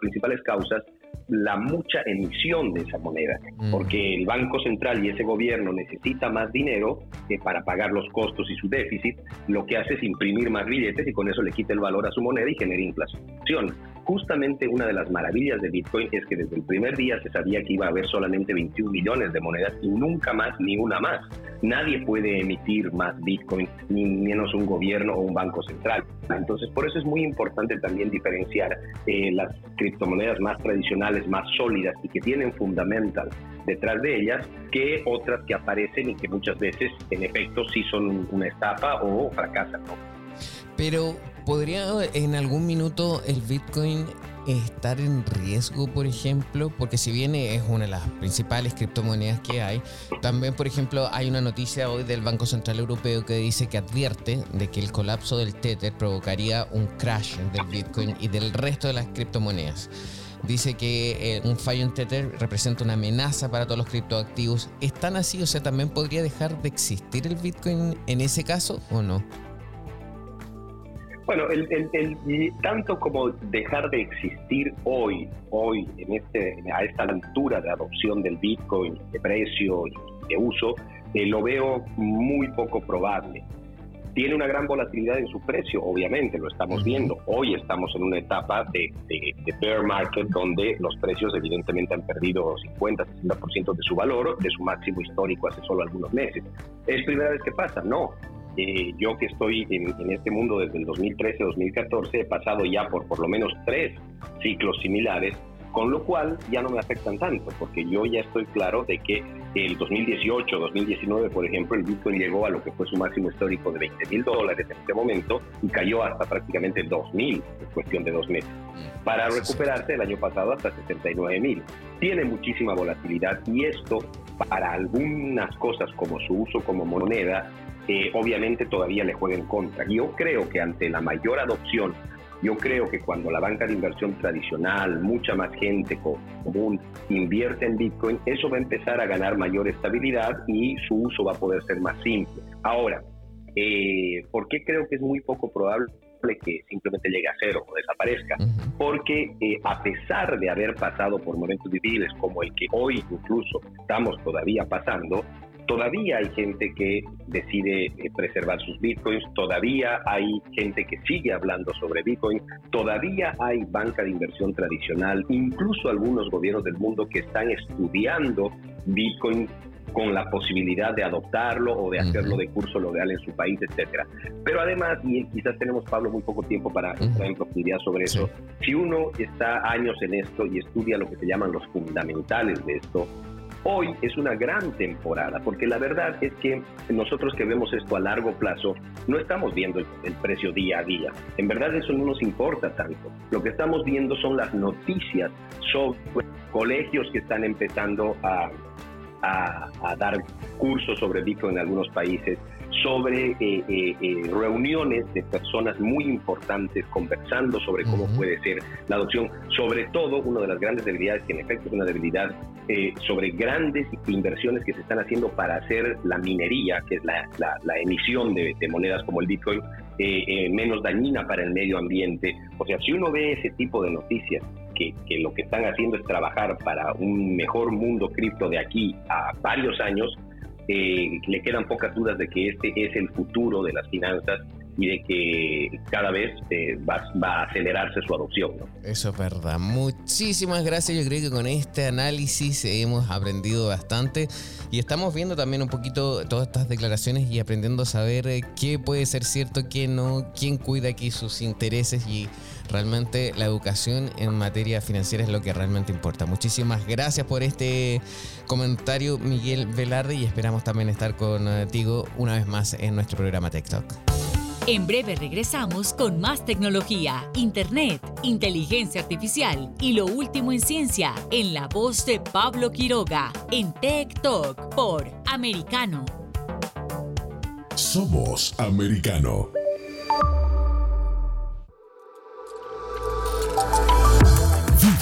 principales causas la mucha emisión de esa moneda, mm. porque el Banco Central y ese gobierno necesita más dinero para pagar los costos y su déficit, lo que hace es imprimir más billetes y con eso le quita el valor a su moneda y genera inflación. Justamente una de las maravillas de Bitcoin es que desde el primer día se sabía que iba a haber solamente 21 millones de monedas y nunca más ni una más. Nadie puede emitir más Bitcoin, ni menos un gobierno o un banco central. Entonces, por eso es muy importante también diferenciar eh, las criptomonedas más tradicionales, más sólidas y que tienen fundamental detrás de ellas, que otras que aparecen y que muchas veces, en efecto, sí son una estafa o fracasan. Pero, ¿podría en algún minuto el Bitcoin estar en riesgo, por ejemplo? Porque si bien es una de las principales criptomonedas que hay, también, por ejemplo, hay una noticia hoy del Banco Central Europeo que dice que advierte de que el colapso del Tether provocaría un crash del Bitcoin y del resto de las criptomonedas. Dice que eh, un fallo en Tether representa una amenaza para todos los criptoactivos. ¿Es tan así? O sea, ¿también podría dejar de existir el Bitcoin en ese caso o no? Bueno, el, tanto como dejar de existir hoy, hoy en este, a esta altura de adopción del Bitcoin, de precio y de uso, eh, lo veo muy poco probable. Tiene una gran volatilidad en su precio, obviamente, lo estamos viendo. Hoy estamos en una etapa de, bear market donde los precios evidentemente han perdido 50-60% de su valor, de su máximo histórico hace solo algunos meses. ¿Es primera vez que pasa? No. Eh, yo que estoy en, en, este mundo desde el 2013-2014 he pasado ya por por lo menos tres ciclos similares con lo cual ya no me afectan tanto, porque yo ya estoy claro de que el 2018, 2019, por ejemplo, el Bitcoin llegó a lo que fue su máximo histórico de 20 mil dólares en este momento y cayó hasta prácticamente 2 mil en cuestión de dos meses, para recuperarse el año pasado hasta 69 mil. Tiene muchísima volatilidad y esto para algunas cosas como su uso como moneda, eh, obviamente todavía le juega en contra. Yo creo que ante la mayor adopción yo creo que cuando la banca de inversión tradicional, mucha más gente común invierte en Bitcoin, eso va a empezar a ganar mayor estabilidad y su uso va a poder ser más simple. Ahora, eh, ¿por qué creo que es muy poco probable que simplemente llegue a cero o desaparezca? Porque eh, a pesar de haber pasado por momentos difíciles como el que hoy incluso estamos todavía pasando, Todavía hay gente que decide eh, preservar sus bitcoins, todavía hay gente que sigue hablando sobre bitcoin, todavía hay banca de inversión tradicional, incluso algunos gobiernos del mundo que están estudiando bitcoin con la posibilidad de adoptarlo o de hacerlo de curso legal en su país, etcétera. Pero además, y quizás tenemos, Pablo, muy poco tiempo para entrar en profundidad sobre eso, si uno está años en esto y estudia lo que se llaman los fundamentales de esto, Hoy es una gran temporada, porque la verdad es que nosotros que vemos esto a largo plazo, no estamos viendo el, precio día a día. En verdad eso no nos importa tanto. Lo que estamos viendo son las noticias sobre colegios que están empezando a, dar cursos sobre Bitcoin en algunos países, sobre eh, eh, eh, reuniones de personas muy importantes conversando sobre cómo puede ser la adopción, sobre todo una de las grandes debilidades, que en efecto es una debilidad, sobre grandes inversiones que se están haciendo para hacer la minería, que es la, la, emisión de, monedas como el Bitcoin, menos dañina para el medio ambiente. O sea, si uno ve ese tipo de noticias, que, que, lo que están haciendo es trabajar para un mejor mundo cripto de aquí a varios años, eh, le quedan pocas dudas de que este es el futuro de las finanzas y de que cada vez eh, va, a acelerarse su adopción. Eso es verdad. Muchísimas gracias. Yo creo que con este análisis hemos aprendido bastante y estamos viendo también un poquito todas estas declaraciones y aprendiendo a saber eh, qué puede ser cierto, qué no, quién cuida aquí sus intereses y realmente la educación en materia financiera es lo que realmente importa. Muchísimas gracias por este comentario, Miguel Velarde, y esperamos también estar contigo una vez más en nuestro programa TikTok. En breve regresamos con más tecnología, internet, inteligencia artificial y lo último en ciencia en la voz de Pablo Quiroga en Tech Talk por Americano. Somos Americano.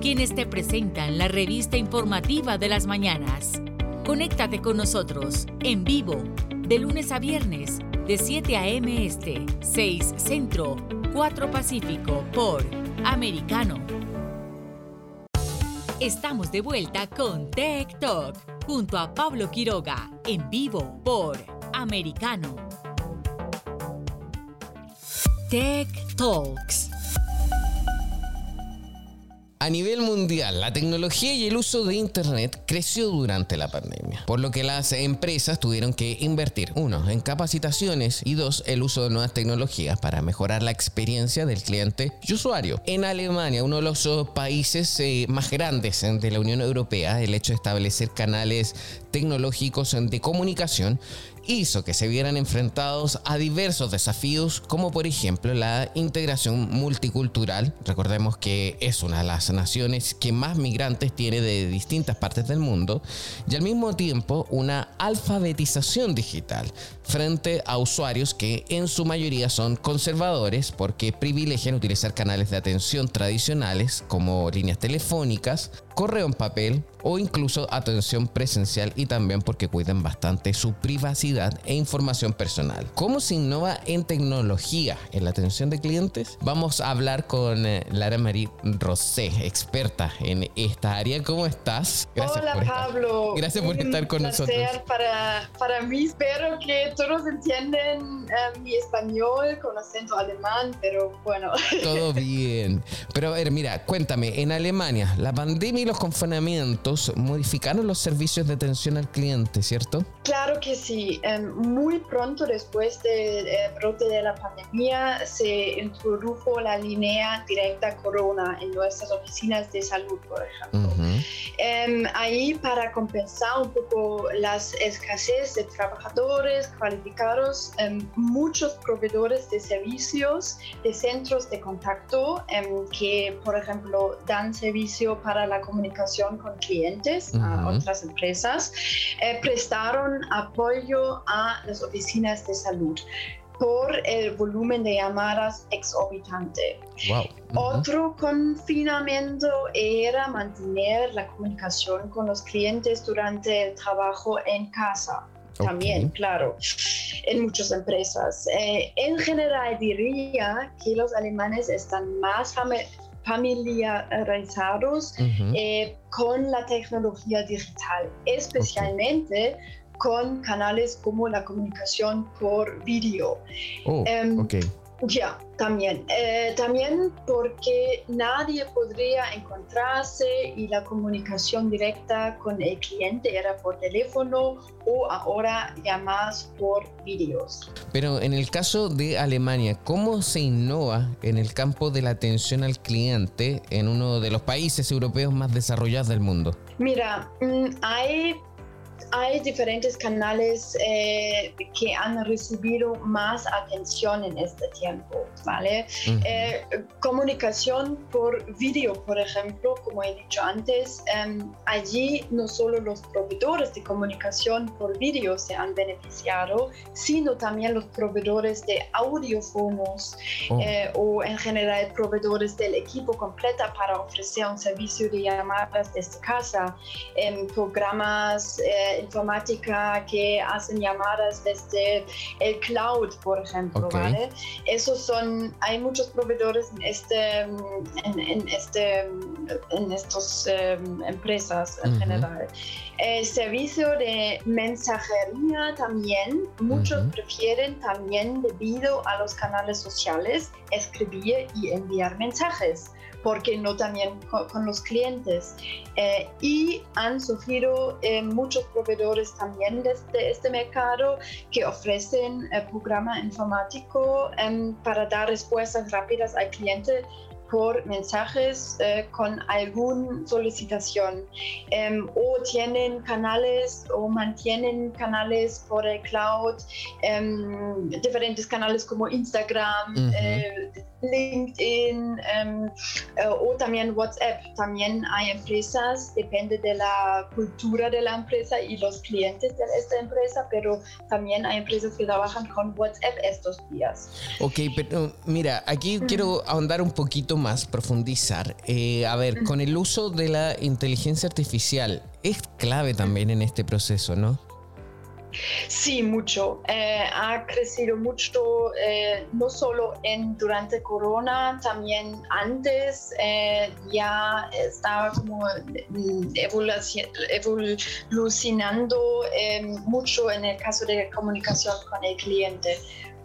quienes te presentan la revista informativa de las mañanas. Conéctate con nosotros en vivo de lunes a viernes de 7 a.m. Este, 6 Centro, 4 Pacífico por Americano. Estamos de vuelta con Tech Talk junto a Pablo Quiroga en vivo por Americano. Tech Talks. A nivel mundial, la tecnología y el uso de Internet creció durante la pandemia, por lo que las empresas tuvieron que invertir, uno, en capacitaciones y dos, el uso de nuevas tecnologías para mejorar la experiencia del cliente y usuario. En Alemania, uno de los países eh, más grandes de la Unión Europea, el hecho de establecer canales tecnológicos de comunicación hizo que se vieran enfrentados a diversos desafíos, como por ejemplo la integración multicultural. Recordemos que es una de las naciones que más migrantes tiene de distintas partes del mundo, y al mismo tiempo una alfabetización digital frente a usuarios que en su mayoría son conservadores porque privilegian utilizar canales de atención tradicionales como líneas telefónicas, correo en papel o incluso atención presencial y también porque cuidan bastante su privacidad e información personal. ¿Cómo se innova en tecnología en la atención de clientes? Vamos a hablar con eh, Lara Marie Rosé, experta en esta área. ¿Cómo estás? Gracias Hola Pablo. Gracias por estar con nosotros. Para, para mí espero que todos entienden eh, mi español con acento alemán, pero bueno. Todo bien. Pero a ver, mira, cuéntame, en Alemania la pandemia los confinamientos modificaron los servicios de atención al cliente, ¿cierto? Claro que sí. Em, muy pronto después del brote de la pandemia se introdujo la línea directa Corona en nuestras oficinas de salud, por ejemplo. Em, ahí para compensar un poco las escasez de trabajadores cualificados, em, muchos proveedores de servicios, de centros de contacto que, por ejemplo, dan servicio para la comunicación con clientes, a otras empresas, eh, prestaron apoyo a las oficinas de salud por el volumen de llamadas exorbitante. Otro confinamiento era mantener la comunicación con los clientes durante el trabajo en casa. También, claro, en muchas empresas. Eh, en general diría que los alemanes están más familiarizados eh, con la tecnología digital, especialmente con canales como la comunicación por vídeo. Oh, em, okay. Ya, también. Eh, también porque nadie podría encontrarse y la comunicación directa con el cliente era por teléfono o ahora llamadas por vídeos. Pero en el caso de Alemania, ¿cómo se innova en el campo de la atención al cliente en uno de los países europeos más desarrollados del mundo? Mira, mm, hay hay diferentes canales eh, que han recibido más atención en este tiempo, ¿vale? Eh, comunicación por vídeo, por ejemplo, como he dicho antes, em, allí no solo los proveedores de comunicación por vídeo se han beneficiado, sino también los proveedores de audiofonos oh. eh, o en general proveedores del equipo completa para ofrecer un servicio de llamadas desde casa, en programas informática que hacen llamadas desde el cloud, por ejemplo, ¿vale? Esos son, hay muchos proveedores en este, en, este, en estos em, empresas en general. El servicio de mensajería también, muchos prefieren también debido a los canales sociales escribir y enviar mensajes porque no también con, los clientes. Eh, y han sufrido eh, muchos proveedores también de este, este mercado que ofrecen el programa informático em, para dar respuestas rápidas al cliente por mensajes eh, con alguna solicitación em, o tienen canales o mantienen canales por el cloud, em, diferentes canales como Instagram, eh, LinkedIn eh, o también WhatsApp. También hay empresas, depende de la cultura de la empresa y los clientes de esta empresa, pero también hay empresas que trabajan con WhatsApp estos días. Ok, pero mira, aquí quiero ahondar un poquito más, profundizar. Eh, a ver, con el uso de la inteligencia artificial, es clave también en este proceso, ¿no? Sí, mucho. Eh, ha crecido mucho, eh, no solo en, durante Corona, también antes ya estaba como mm, evolucionando mucho en el caso de comunicación con el cliente.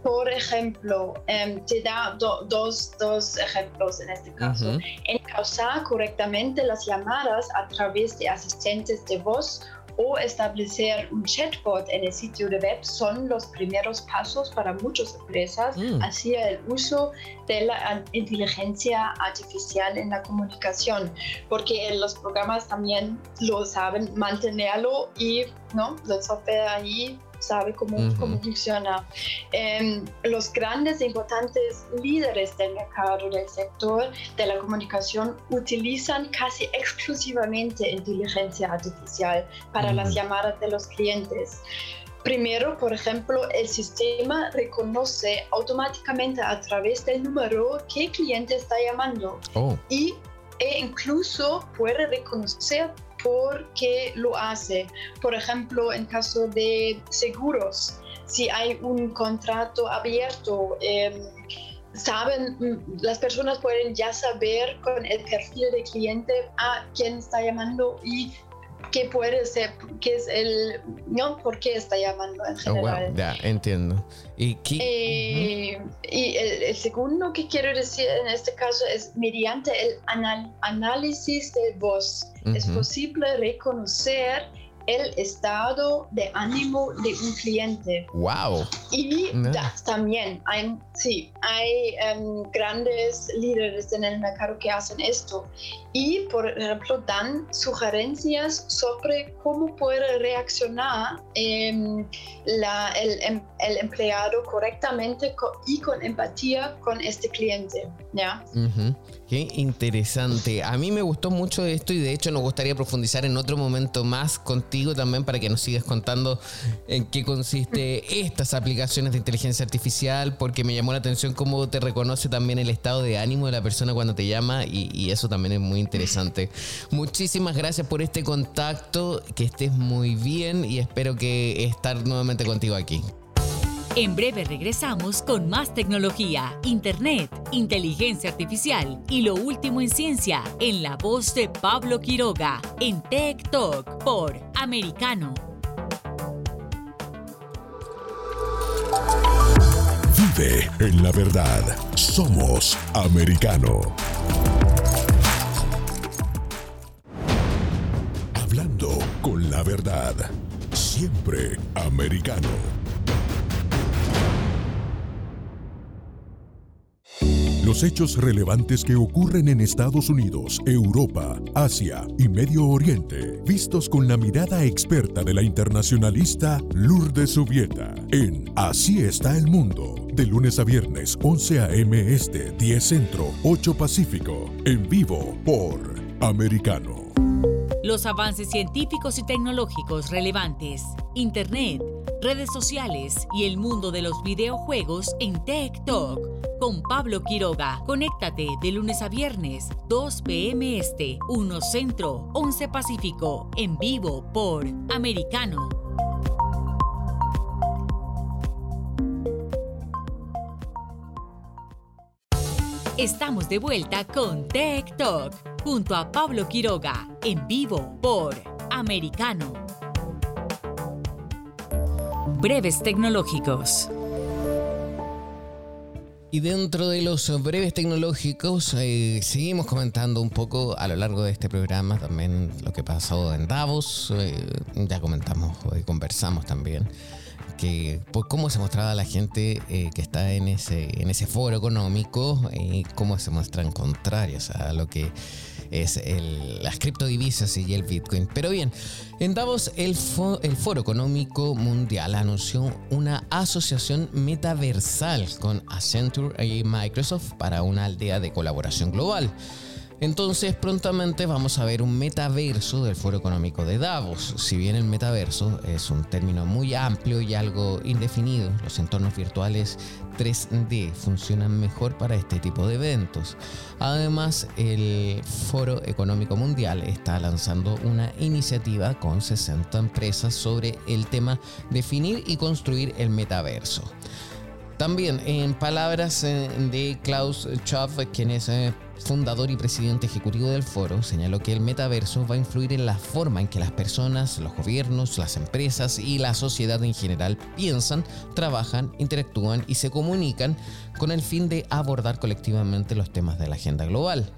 Por ejemplo, em, te da dos, dos, ejemplos en este caso. Encauzar correctamente las llamadas a través de asistentes de voz o establecer un chatbot en el sitio de web son los primeros pasos para muchas empresas mm. hacia el uso de la inteligencia artificial en la comunicación, porque los programas también lo saben mantenerlo y no, el software ahí sabe cómo, cómo funciona. Em, los grandes e importantes líderes del mercado del sector de la comunicación utilizan casi exclusivamente inteligencia artificial para las llamadas de los clientes. Primero, por ejemplo, el sistema reconoce automáticamente a través del número qué cliente está llamando oh. y e incluso puede reconocer por qué lo hace. Por ejemplo, en caso de seguros, si hay un contrato abierto, em, saben, mm, las personas pueden ya saber con el perfil de cliente a quién está llamando y qué puede ser, qué es el, no, por qué está llamando en oh, general. ya, entiendo. ¿Y, eh, y el, segundo que quiero decir en este caso es mediante el análisis de voz. Es posible reconocer el estado de ánimo de un cliente. Wow. Y también hay, sí, hay em, grandes líderes en el mercado que hacen esto. Y, por ejemplo, dan sugerencias sobre cómo puede reaccionar em, el, el, empleado correctamente y con empatía con este cliente. ¿ya? Qué interesante. A mí me gustó mucho esto y de hecho nos gustaría profundizar en otro momento más contigo también para que nos sigas contando en qué consiste estas aplicaciones de inteligencia artificial, porque me llamó la atención cómo te reconoce también el estado de ánimo de la persona cuando te llama y, y eso también es muy interesante. Muchísimas gracias por este contacto, que estés muy bien y espero que estar nuevamente contigo aquí. En breve regresamos con más tecnología, internet, inteligencia artificial y lo último en ciencia en la voz de Pablo Quiroga en Tech Talk por Americano. Vive en la verdad. Somos Americano. Hablando con la verdad. Siempre Americano. Los hechos relevantes que ocurren en Estados Unidos, Europa, Asia y Medio Oriente, vistos con la mirada experta de la internacionalista Lourdes Subieta, en Así está el mundo, de lunes a viernes 11 a.m. Este, 10 Centro, 8 Pacífico, en vivo por Americano. Los avances científicos y tecnológicos relevantes, Internet, redes sociales y el mundo de los videojuegos en Talk con Pablo Quiroga. Conéctate de lunes a viernes, 2 p.m. Este, 1 Centro, 11 Pacífico, en vivo por Americano. Estamos de vuelta con Tech Talk junto a Pablo Quiroga, en vivo por Americano. Breves tecnológicos. Y dentro de los breves tecnológicos, eh, seguimos comentando un poco a lo largo de este programa también lo que pasó en Davos. Eh, ya comentamos, y conversamos también que por cómo se mostraba la gente eh, que está en ese, en ese foro económico y cómo se muestran contrarios a lo que es el, las criptodivisas y el Bitcoin. Pero bien, en Davos el, Foro Económico Mundial anunció una asociación metaversal con Accenture y Microsoft para una aldea de colaboración global. Entonces prontamente vamos a ver un metaverso del Foro Económico de Davos. Si bien el metaverso es un término muy amplio y algo indefinido, los entornos virtuales 3D funcionan mejor para este tipo de eventos. Además, el Foro Económico Mundial está lanzando una iniciativa con 60 empresas sobre el tema definir y construir el metaverso. También, en palabras eh, de Klaus Schwab, quien es eh, fundador y presidente ejecutivo del foro, señaló que el metaverso va a influir en la forma en que las personas, los gobiernos, las empresas y la sociedad en general piensan, trabajan, interactúan y se comunican con el fin de abordar colectivamente los temas de la agenda global.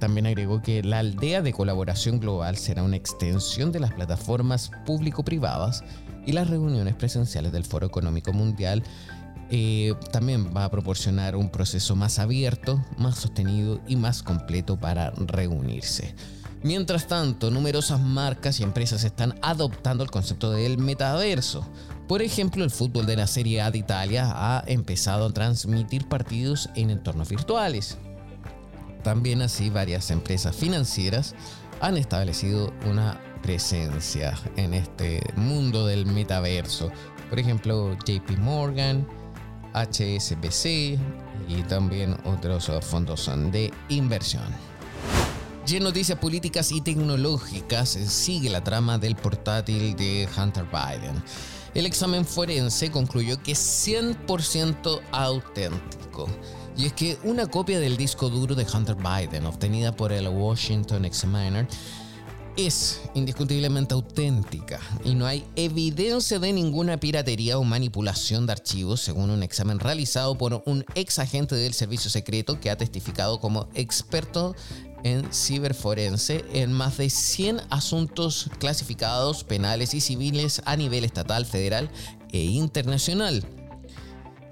También agregó que la aldea de colaboración global será una extensión de las plataformas público-privadas y las reuniones presenciales del Foro Económico Mundial eh, también va a proporcionar un proceso más abierto, más sostenido y más completo para reunirse. Mientras tanto, numerosas marcas y empresas están adoptando el concepto del metaverso. Por ejemplo, el fútbol de la Serie A de Italia ha empezado a transmitir partidos en entornos virtuales. También así varias empresas financieras han establecido una presencia en este mundo del metaverso. Por ejemplo, JP Morgan, HSBC y también otros fondos de inversión. Y en noticias políticas y tecnológicas sigue la trama del portátil de Hunter Biden. El examen forense concluyó que es 100% auténtico. Y es que una copia del disco duro de Hunter Biden obtenida por el Washington Examiner es indiscutiblemente auténtica y no hay evidencia de ninguna piratería o manipulación de archivos, según un examen realizado por un ex agente del servicio secreto que ha testificado como experto en ciberforense en más de 100 asuntos clasificados penales y civiles a nivel estatal, federal e internacional.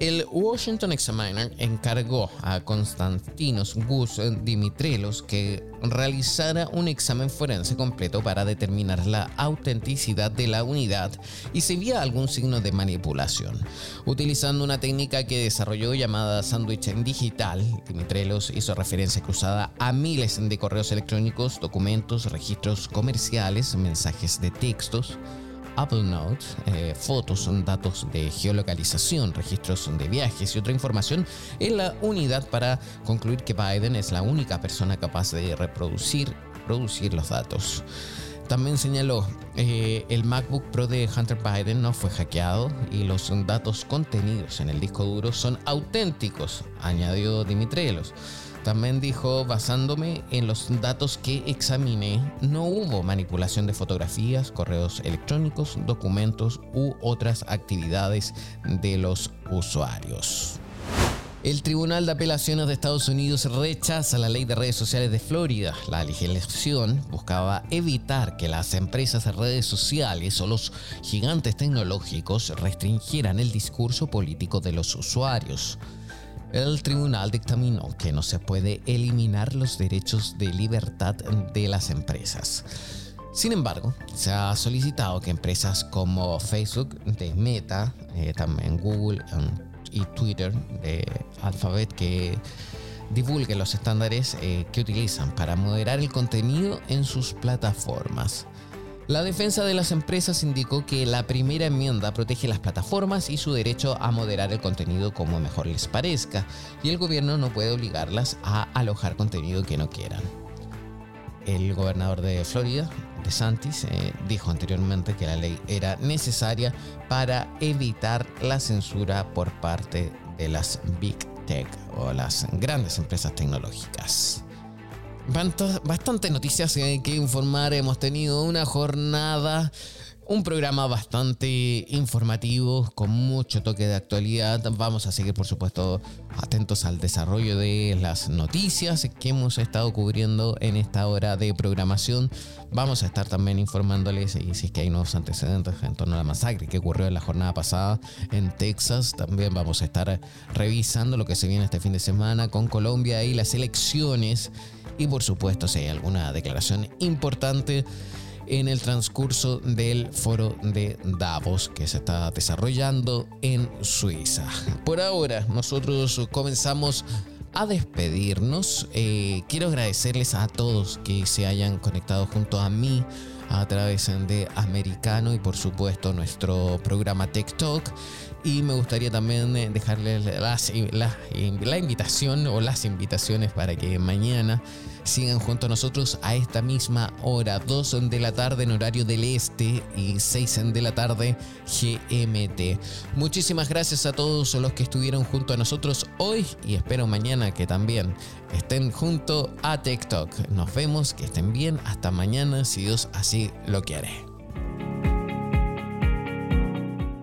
El Washington Examiner encargó a Konstantinos Gus Dimitrelos que realizara un examen forense completo para determinar la autenticidad de la unidad y si había algún signo de manipulación. Utilizando una técnica que desarrolló llamada sándwich digital, Dimitrelos hizo referencia cruzada a miles de correos electrónicos, documentos, registros comerciales, mensajes de textos, Apple Notes, eh, fotos, datos de geolocalización, registros de viajes y otra información en la unidad para concluir que Biden es la única persona capaz de reproducir producir los datos. También señaló, eh, el MacBook Pro de Hunter Biden no fue hackeado y los datos contenidos en el disco duro son auténticos, añadió Dimitrielos. También dijo, basándome en los datos que examiné, no hubo manipulación de fotografías, correos electrónicos, documentos u otras actividades de los usuarios. El Tribunal de Apelaciones de Estados Unidos rechaza la ley de redes sociales de Florida. La legislación buscaba evitar que las empresas de redes sociales o los gigantes tecnológicos restringieran el discurso político de los usuarios el tribunal dictaminó que no se puede eliminar los derechos de libertad de las empresas. Sin embargo, se ha solicitado que empresas como Facebook, de Meta, eh, también Google um, y Twitter, de Alphabet, que divulguen los estándares eh, que utilizan para moderar el contenido en sus plataformas. La defensa de las empresas indicó que la primera enmienda protege las plataformas y su derecho a moderar el contenido como mejor les parezca, y el gobierno no puede obligarlas a alojar contenido que no quieran. El gobernador de Florida, DeSantis, eh, dijo anteriormente que la ley era necesaria para evitar la censura por parte de las Big Tech o las grandes empresas tecnológicas. Bastante noticias que informar. Hemos tenido una jornada Un programa bastante informativo, con mucho toque de actualidad. Vamos a seguir, por supuesto, atentos al desarrollo de las noticias que hemos estado cubriendo en esta hora de programación. Vamos a estar también informándoles y si es que hay nuevos antecedentes en torno a la masacre que ocurrió en la jornada pasada en Texas. También vamos a estar revisando lo que se viene este fin de semana con Colombia y las elecciones. Y por supuesto, si hay alguna declaración importante en el transcurso del foro de Davos que se está desarrollando en Suiza. Por ahora, nosotros comenzamos a despedirnos. Eh, quiero agradecerles a todos que se hayan conectado junto a mí a través de Americano y por supuesto nuestro programa TikTok. Y me gustaría también eh, dejarles la, la invitación o las invitaciones para que mañana sigan junto a nosotros a esta misma hora, 2 de la tarde en horario del este y 6 de la tarde GMT. Muchísimas gracias a todos los que estuvieron junto a nosotros hoy y espero mañana que también estén junto a TikTok. Nos vemos, que estén bien, hasta mañana si Dios así lo quiere.